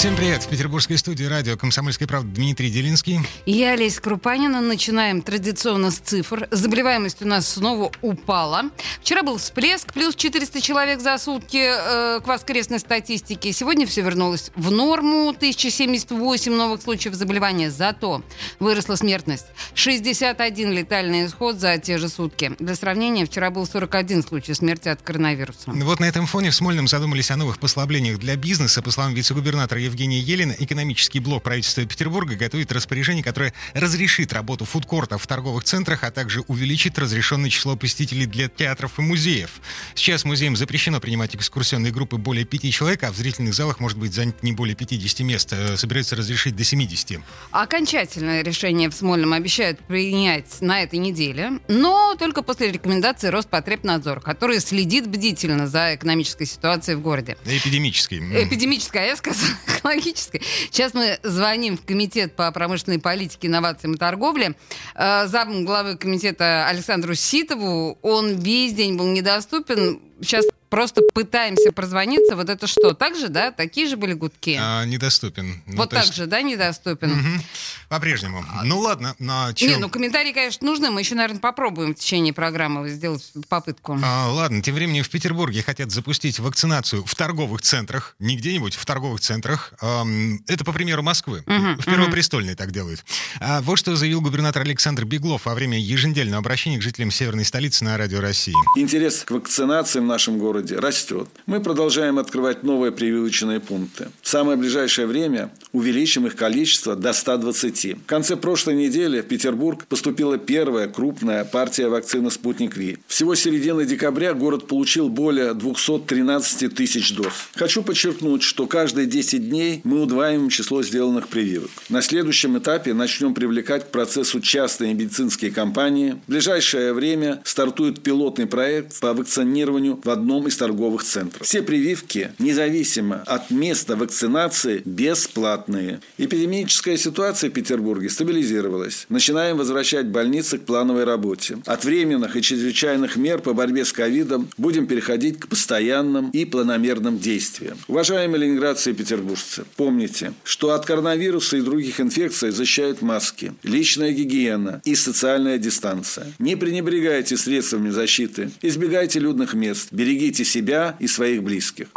Всем привет! В петербургской студии радио «Комсомольская правда» Дмитрий Делинский. Я, Олеся Крупанина. Начинаем традиционно с цифр. Заболеваемость у нас снова упала. Вчера был всплеск, плюс 400 человек за сутки э, к воскресной статистике. Сегодня все вернулось в норму. 1078 новых случаев заболевания. Зато выросла смертность. 61 летальный исход за те же сутки. Для сравнения, вчера был 41 случай смерти от коронавируса. Вот на этом фоне в Смольном задумались о новых послаблениях для бизнеса. По словам вице-губернатора Евгения Елена, экономический блок правительства Петербурга готовит распоряжение, которое разрешит работу фудкортов в торговых центрах, а также увеличит разрешенное число посетителей для театров и музеев. Сейчас музеям запрещено принимать экскурсионные группы более пяти человек, а в зрительных залах может быть занято не более 50 мест. Э, собираются разрешить до 70. Окончательное решение в Смольном обещают принять на этой неделе, но только после рекомендации Роспотребнадзора, который следит бдительно за экономической ситуацией в городе. Эпидемической. Эпидемическая, я сказала технологической. Сейчас мы звоним в Комитет по промышленной политике, инновациям и торговле. Э, зам главы комитета Александру Ситову. Он весь день был недоступен. Сейчас просто пытаемся прозвониться. Вот это что? Так же, да? Такие же были гудки? А, недоступен. Ну, вот так есть... же, да, недоступен? Угу. По-прежнему. Ну ладно, на чем... Не, ну комментарии, конечно, нужны. Мы еще, наверное, попробуем в течение программы сделать попытку. А, ладно, тем временем в Петербурге хотят запустить вакцинацию в торговых центрах. Не где-нибудь, в торговых центрах. Это по примеру Москвы. Угу, в Первопрестольной угу. так делают. А вот что заявил губернатор Александр Беглов во время еженедельного обращения к жителям Северной столицы на Радио России. Интерес к вакцинации в нашем городе растет. Мы продолжаем открывать новые прививочные пункты. В самое ближайшее время увеличим их количество до 120 сети. В конце прошлой недели в Петербург поступила первая крупная партия вакцины «Спутник Ви». Всего середины декабря город получил более 213 тысяч доз. Хочу подчеркнуть, что каждые 10 дней мы удваиваем число сделанных прививок. На следующем этапе начнем привлекать к процессу частные медицинские компании. В ближайшее время стартует пилотный проект по вакцинированию в одном из торговых центров. Все прививки, независимо от места вакцинации, бесплатные. Эпидемическая ситуация в Петербурге Петербурге стабилизировалась. Начинаем возвращать больницы к плановой работе. От временных и чрезвычайных мер по борьбе с ковидом будем переходить к постоянным и планомерным действиям. Уважаемые ленинградцы и петербуржцы, помните, что от коронавируса и других инфекций защищают маски, личная гигиена и социальная дистанция. Не пренебрегайте средствами защиты, избегайте людных мест, берегите себя и своих близких.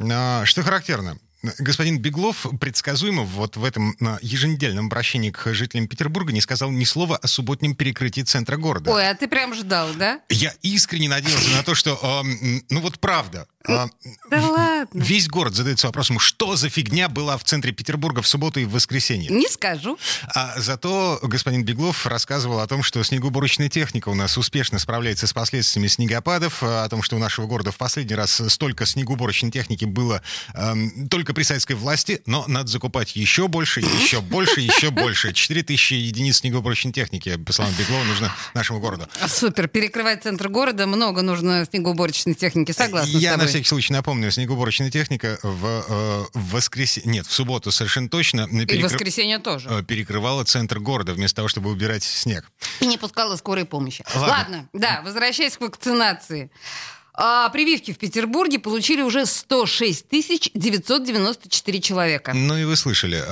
А, что характерно, Господин Беглов предсказуемо вот в этом еженедельном обращении к жителям Петербурга не сказал ни слова о субботнем перекрытии центра города. Ой, а ты прям ждал, да? Я искренне надеялся на то, что, э, ну вот правда, да ладно. Весь город задается вопросом, что за фигня была в центре Петербурга в субботу и в воскресенье. Не скажу. А зато господин Беглов рассказывал о том, что снегоуборочная техника у нас успешно справляется с последствиями снегопадов, о том, что у нашего города в последний раз столько снегоуборочной техники было эм, только при советской власти, но надо закупать еще больше, еще больше, еще больше. 4000 единиц снегоуборочной техники, по словам Беглова, нужно нашему городу. Супер. Перекрывать центр города много нужно снегоуборочной техники. Согласна Я всякий случай напомню, снегоуборочная техника в, э, в воскресенье, нет, в субботу совершенно точно. Перекры... И в воскресенье тоже. Э, перекрывала центр города вместо того, чтобы убирать снег. И не пускала скорой помощи. Ладно, Ладно да, возвращаясь к вакцинации. А прививки в Петербурге получили уже 106 994 человека. Ну и вы слышали,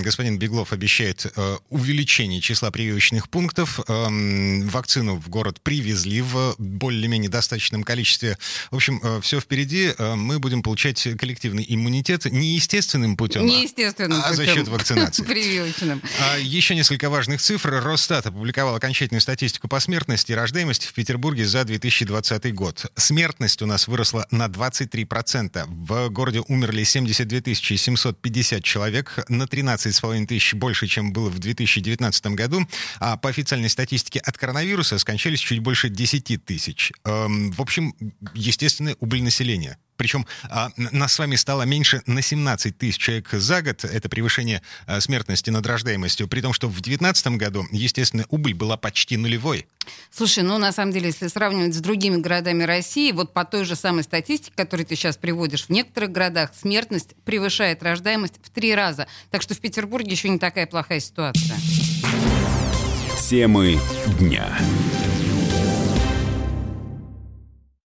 господин Беглов обещает э, увеличение числа прививочных пунктов. Вакцину в город привезли в более-менее достаточном количестве. В общем, э, все впереди. Э, мы будем получать коллективный иммунитет не естественным путем, не естественным а, а за счет вакцинации. Прививочным. А еще несколько важных цифр. Росстат опубликовал окончательную статистику по смертности и рождаемости в Петербурге за 2020 год. Смерть смертность у нас выросла на 23%. В городе умерли 72 750 человек, на 13,5 тысяч больше, чем было в 2019 году. А по официальной статистике от коронавируса скончались чуть больше 10 тысяч. Эм, в общем, естественная убыль населения. Причем а, нас с вами стало меньше на 17 тысяч человек за год. Это превышение а, смертности над рождаемостью. При том, что в 2019 году, естественно, убыль была почти нулевой. Слушай, ну на самом деле, если сравнивать с другими городами России, вот по той же самой статистике, которую ты сейчас приводишь, в некоторых городах смертность превышает рождаемость в три раза. Так что в Петербурге еще не такая плохая ситуация. Темы дня.